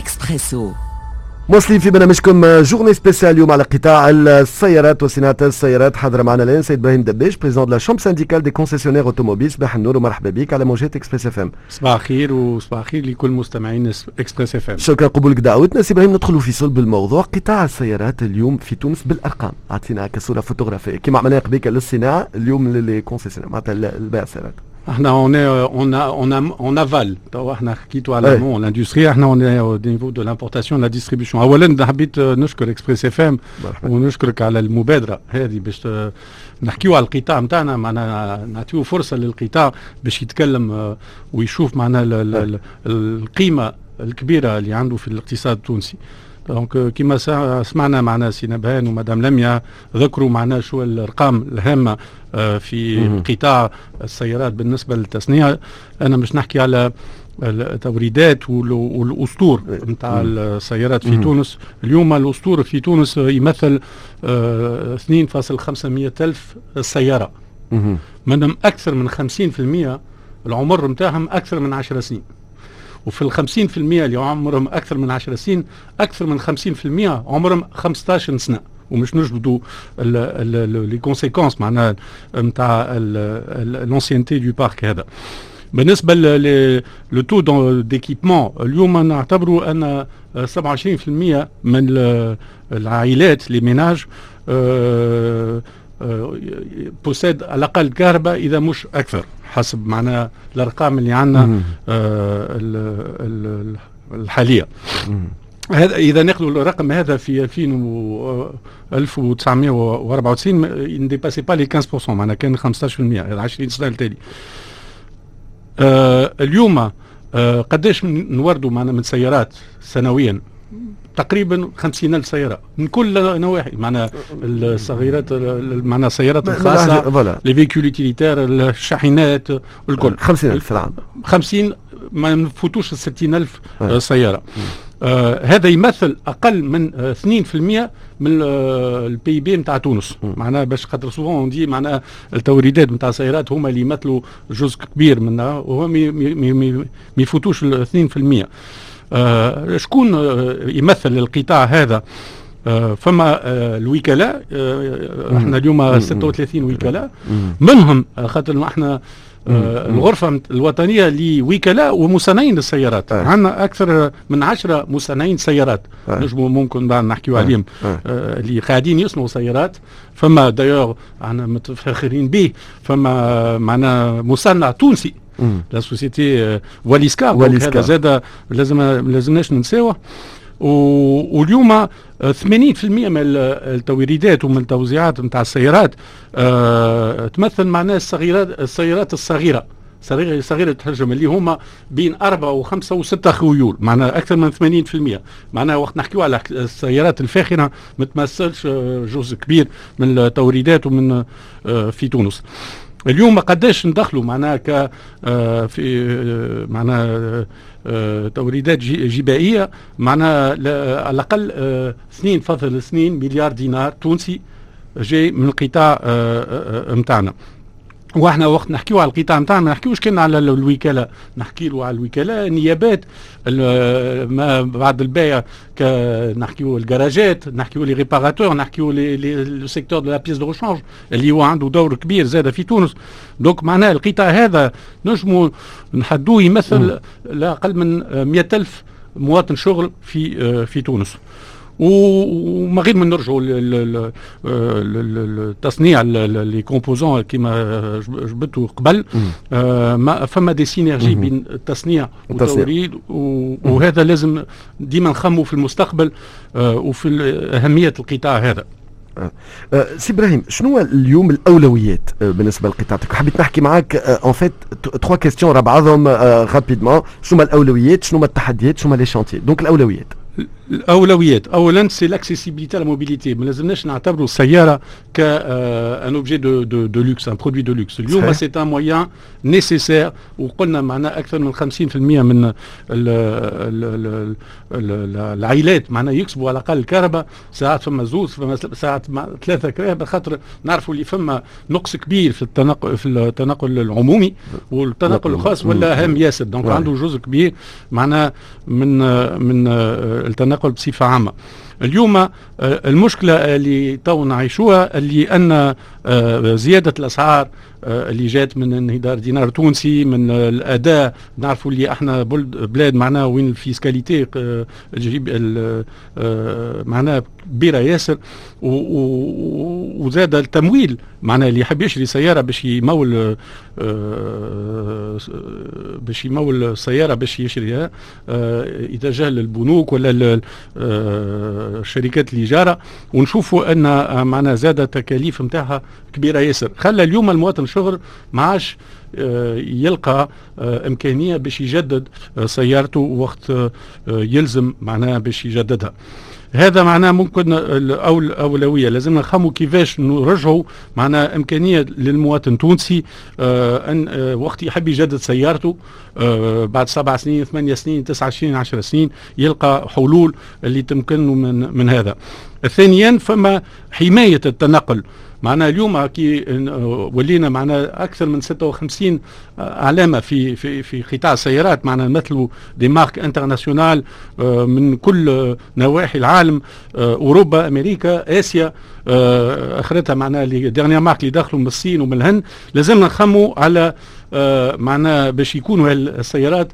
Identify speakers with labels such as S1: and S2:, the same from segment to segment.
S1: إكسبريسو
S2: مواصلين في برنامجكم journée spéciale اليوم على قطاع السيارات وصناعة السيارات. حاضر معنا الآن سيد إبراهيم دبيش président de la chambre syndicale des concessionnaires automobiles صباح النور ومرحبا بك على موجات اكسبريس اف ام
S3: صباح الخير وصباح الخير لكل مستمعين اكسبريس اف ام
S2: شكرا قبولك دعوتنا. سي إبراهيم ندخلوا في صلب الموضوع. قطاع السيارات اليوم في تونس بالأرقام. اعطينا كصوره فوتوغرافية. كما عملنا قبيك للصناعة اليوم لل concessionnaires معناتها البيع السيارات
S3: إحنا on est on a on a en aval تو إحنا حكيتوا l'amont ال industrie إحنا on est au niveau de l'importation et la distribution. اولا حبيت نشكر اكسبريس اف ام ونشكرك على المبادره هذه باش نحكيو على القطاع نتاعنا معنا نعطيو فرصه للقطاع باش يتكلم ويشوف معنا القيمه الكبيره اللي عنده في الاقتصاد التونسي donc كما سمعنا معنا سي نبهان ومدام لميا ذكروا معنا شو الارقام الهامه في قطاع السيارات بالنسبة للتصنيع أنا مش نحكي على التوريدات والاسطور نتاع السيارات في تونس اليوم الاسطور في تونس يمثل 2.500 الف سياره منهم أكثر من 50% العمر نتاعهم أكثر من 10 سنين وفي ال 50% اللي عمرهم أكثر من 10 سنين أكثر من 50% عمرهم 15 سنة. ومش نجبدوا les conséquences معناها نتاع l'ancienneté du parc هذا. بالنسبة le taux d'équipement اليوم نعتبروا أن 27% من العائلات les ménages possèdent على الأقل كرهبة إذا مش أكثر حسب معناها الأرقام اللي عندنا آه الحالية. هذا إذا ناخذوا الرقم هذا في 2000 1994 ne dépassait pas les 15% معناها كان 15% هذا 20 سنة التالي آه اليوم آه قداش نوردوا معنا من سيارات سنويا؟ تقريبا 50 ألف سيارة. من كل نواحي. معنا الصغيرات معنا السيارات الخاصة les véhicules utilitaires الشاحنات الكل.
S2: 50 ألف في العام.
S3: 50 ما نفوتوش ال 60 ألف سيارة. آه هذا يمثل أقل من آه 2% من آه ال PIB نتاع تونس. معناها باش خاطر souvent des معناها التوريدات نتاع السيارات هما اللي يمثلوا جزء كبير منها وهو ما يفوتوش ال 2% آه شكون آه يمثل القطاع هذا؟ آه فما آه الوكلاء آه إحنا اليوم 36 وكلاء. منهم خاطر إحنا آه الغرفة الوطنية لوكلاء ومصنعين للسيارات. آه. عندنا أكثر من 10 مصنعين سيارات. آه. نجموا ممكن بعد نحكيو آه. عليهم. آه. آه. اللي قاعدين يصنعوا سيارات. فما دايوغ إحنا متفاخرين به. فما معنا مصنع تونسي. لا سوسيتي واليسكا هذا زاد لازم لازمناش ننساوه واليوم 80% من التوريدات ومن التوزيعات نتاع السيارات أه تمثل معناها الصغيرات السيارات الصغيره صغيرة صغيرة الحجم اللي هما بين أربعة وخمسة وستة خيول معناها أكثر من 80% معناها وقت نحكيو على السيارات الفاخرة ما تمثلش جزء كبير من التوريدات ومن في تونس اليوم قداش ندخلوا معناها ك في معناها توريدات جبائية معناها على الأقل 2.2 مليار دينار تونسي جاي من القطاع نتاعنا وإحنا وقت نحكيو على القطاع نتاعنا ما نحكيوش كان على الوكلاء نحكي له على الوكلاء النيابات ما بعد البيع نحكيو الجراجات نحكيو les réparateurs نحكيو le secteur de la pièce de rechange اللي هو عنده دور كبير زاد في تونس. donc معناها القطاع هذا نجموا نحدوه يمثل لا أقل من 100 ألف مواطن شغل في في تونس. وما غير من نرجعوا للتصنيع les composants كما جبتوا قبل. آه فما des synergies بين التصنيع والتوريد وهذا لازم ديما نخموا في المستقبل آه وفي أهمية القطاع هذا.
S2: أه. سي إبراهيم شنو اليوم الأولويات بالنسبة لقطاعك حبيت نحكي معك en fait trois questions ورا بعضهم rapidement شنو الأولويات؟ شنو التحديات؟ شنو les chantiers donc الأولويات.
S3: الأولويات. اولا c'est l'accessibilité la mobilité ما لازمناش نعتبروا السياره ك un objet de de de luxe un produit de luxe اليوم c'est un moyen nécessaire وقلنا معنا أكثر من 50% من ال ال ال العائلات معنا يكسبوا على الأقل الكرهبة ساعات فما زوز فما ساعات ثلاثة كرهبة خاطر نعرفوا اللي فما نقص كبير في التنقل في التنقل العمومي والتنقل الخاص ولا هام ياسر. donc عنده جزء كبير معناها من من التنقل بصفة عامة. اليوم آه، المشكلة اللي تو نعيشوها اللي أن آه، زيادة الأسعار آه، اللي جات من انحدار دينار تونسي من الأداء. نعرفوا اللي إحنا بلاد معناها وين ال fiscalité معناها كبيرة ياسر. وزاد التمويل معناها اللي يحب يشري سيارة باش يمول باش يمول السياره باش يشريها إذا جا للبنوك ولا شركات الإجارة ونشوفوا أن معنا زاد التكاليف نتاعها كبيرة ياسر. خلى اليوم المواطن الشغل ما عادش آه، يلقى آه، إمكانية باش يجدد آه، سيارته وقت يلزم معناها باش يجددها. هذا معناه ممكن الأولوية. لازم نخمو كيفاش نرجعوا معناه إمكانية للمواطن التونسي آه أن آه وقت يحب يجدد سيارته آه بعد سبع سنين ثمانية سنين تسعة سنين عشر سنين يلقى حلول اللي تمكنه من, من هذا. ثانيا فما حماية التنقل. معنا اليوم كي ولينا معنا أكثر من 56 علامة في في في قطاع السيارات معنا نمثلوا des marques internationales من كل نواحي العالم أوروبا أمريكا آسيا آخرتها معنا les dernières marques اللي دخلوا من الصين ومن الهند. لازمنا نخموا على معناها باش يكونوا السيارات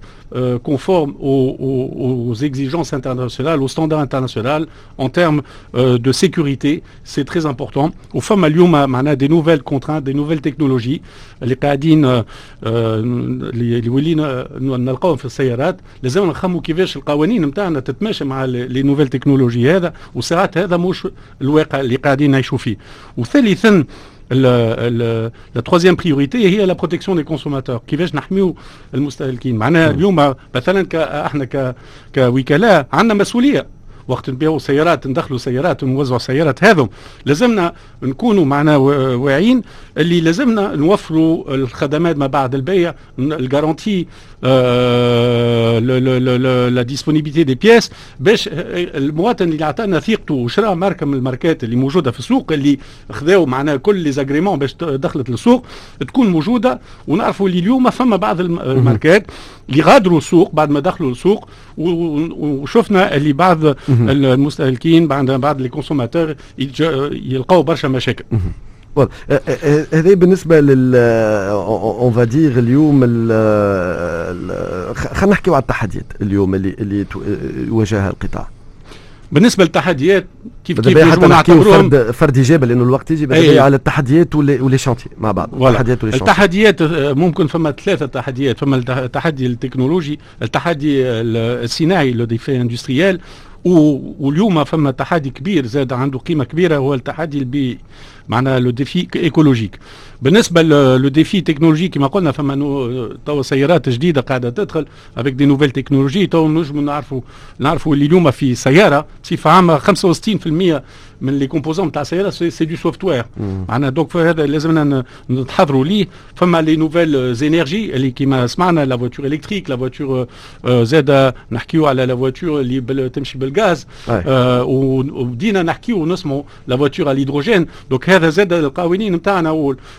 S3: conformes aux, aux, aux, exigences internationales, aux standards internationaux en termes euh, de sécurité. C'est très important. Au فما اليوم معناها des nouvelles contraintes, des nouvelles technologies اللي قاعدين اللي ولينا نلقاهم في السيارات لازم نخموا كيفاش القوانين نتاعنا تتماشى مع les nouvelles technologies هذا وساعات هذا مش الواقع اللي قاعدين نعيشوا فيه وثالثا la troisième priorité هي la protection des consommateurs. كيفاش نحميو المستهلكين؟ معناها اليوم مثلا إحنا كوكلاء عندنا مسؤولية. وقت نبيعوا سيارات ندخلوا سيارات ونوزعوا سيارات. هذم لازمنا نكونوا معنا واعيين اللي لازمنا نوفروا الخدمات ما بعد البيع ال garantie la disponibilité des pièces باش المواطن اللي عطانا ثقته وشرا ماركة من الماركات اللي موجودة في السوق اللي خذاو معنا كل les agréments باش دخلت للسوق تكون موجودة. ونعرفوا اللي اليوم فما بعض الماركات اللي غادروا السوق بعد ما دخلوا السوق وشفنا اللي بعض المستهلكين بعد بعض les consommateurs يلقاو برشا مشاكل.
S2: هذه بالنسبة لل on va dire اليوم خلينا نحكيو على التحديات اليوم اللي اللي يواجهها القطاع.
S3: بالنسبة للتحديات
S2: كيف كيف حتى نحكيو فرد فرد اجابه لأنه الوقت يجي أيه. على التحديات و les chantiers مع بعض.
S3: التحديات و les التحديات ممكن فما ثلاثة تحديات. فما التحدي التكنولوجي التحدي الصناعي le défi industriel واليوم فما تحدي كبير زاد عنده قيمة كبيرة هو التحدي البيئي معناها le défi écologique. بالنسبة le défi technologique كما قلنا فما توا سيارات جديدة قاعدة تدخل avec des nouvelles technologies تو نجموا نعرفوا نعرفوا اللي اليوم في سيارة بصفة عامة 65% من les composants تاع السياره c'est du software معناها donc هذا لازمنا نتحضروا ليه. فما les nouvelles énergies اللي كيما سمعنا la voiture électrique la voiture زاد نحكيو على la voiture اللي تمشي بالغاز. آه وبدينا نحكيو ونسمعوا la voiture à l'hydrogène donc هذا زاد القوانين نتاعنا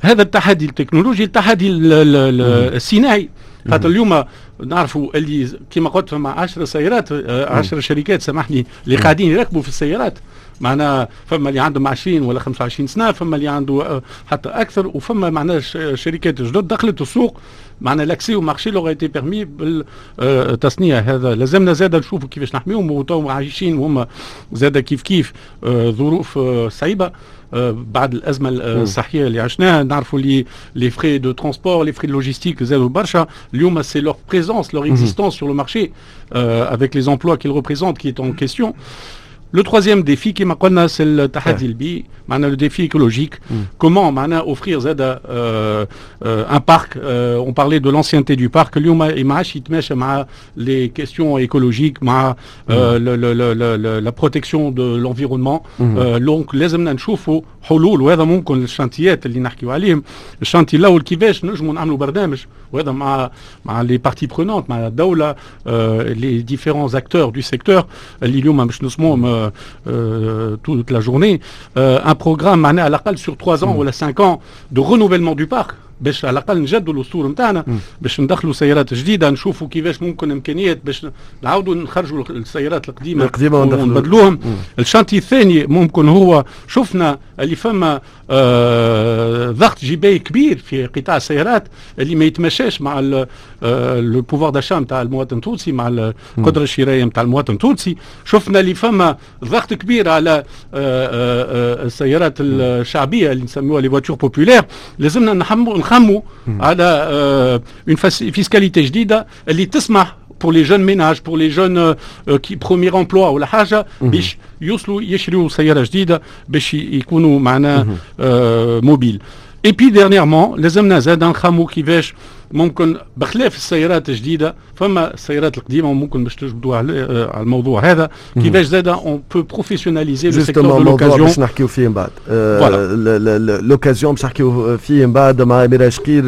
S3: هذا التحدي التكنولوجي التحدي الصناعي. خاطر اليوم نعرفوا اللي كما قلت فما 10 سيارات 10 شركات سامحني اللي قاعدين يركبوا في السيارات. معناها فما اللي عندهم 20 ولا 25 سنة فما اللي عنده حتى أكثر. وفما معناها شركات جدد دخلت السوق. معنا l'accès au marché leur était permis بالتصنيع هذا. لازمنا زاد نشوفوا كيفاش نحميهم وتو عايشين وهم زاد كيف كيف ظروف صعيبة. بعد الأزمة الصحيه اللي عشناها نعرفوا اللي les frais de transport les frais de logistique زادوا برشا. اليوم c'est leur présence leur existence sur le marché les emplois qu'ils représentent qui est en question. Le troisième défi اللي فما c'est التحدي البيئي le défi écologique. Mm. comment معناها offrir زاد euh, euh, un parc euh, on parlait de l'ancienneté du parc. اليوم ما عادش يتماشى مع les questions écologiques مع mm. le, le, le, la protection de l'environnement. Mm. donc لازمنا نشوفوا حلول وهذا ممكن الشانتيات اللي نحكيو عليهم ال chantier الأول كيفاش نجموا نعملوا برنامج وهذا مع مع les parties prenantes مع الدولة les différents acteurs du secteur اللي اليوم باش نسموهم Euh, toute la journée, euh, un programme على الأقل sur 3 ans mm. ou 5 ans de renouvellement du parc. باش على الأقل نجدوا الأسطول نتاعنا باش ندخلوا سيارات جديدة نشوفوا كيفاش ممكن إمكانيات باش نعاودوا نخرجوا السيارات القديمة
S2: القديمة
S3: ونبدلوهم. ال chantier الثاني ممكن هو شفنا اللي فما آه ضغط جباي كبير في قطاع السيارات اللي ما يتمشاش مع le pouvoir d'achat نتاع المواطن التونسي مع القدره الشرائيه نتاع المواطن التونسي. شفنا اللي فما ضغط كبير على آه آه السيارات الشعبية اللي نسميوها les voitures populaires لازمنا نحموا نخموا على une fiscalité جديده اللي تسمح pour les jeunes ménages pour les jeunes euh, qui premier emploi ولا حاجة باش يوصلوا يشريوا سياره جديده باش يكونوا معنا mobiles et puis dernièrement لازمنا زاد نخموا كيفاش ممكن بخلاف السيارات الجديدة فما السيارات القديمة وممكن باش تجبدوا على الموضوع هذا. كيفاش زاد on peut professionnaliser le secteur de l'occasion
S2: باش نحكيو فيه من بعد. l'occasion باش نحكيو فيه من بعد. مع اميره شقير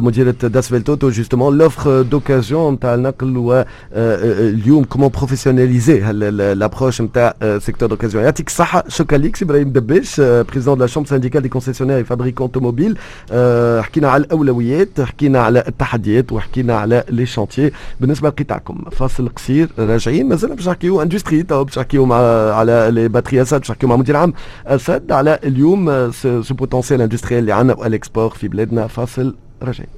S2: مديرة Das WeltAuto justement l'offre d'occasion نتاع النقل واليوم comment professionnaliser l'approche نتاع secteur d'occasion يعطيك الصحة شكرا لك إبراهيم دباش président de la chambre syndicale des concessionnaires et fabricants automobiles حكينا على الأولويات حكينا التحديات وحكينا على les chantiers. بالنسبة لقطاعكم فاصل قصير راجعين. مازال باش نحكيو industrie تو باش نحكيو مع على les batteries Assad باش نحكيو مع مدير عام. اسد على اليوم ce potentiel industriel اللي عندنا وال export في بلادنا. فاصل راجعين.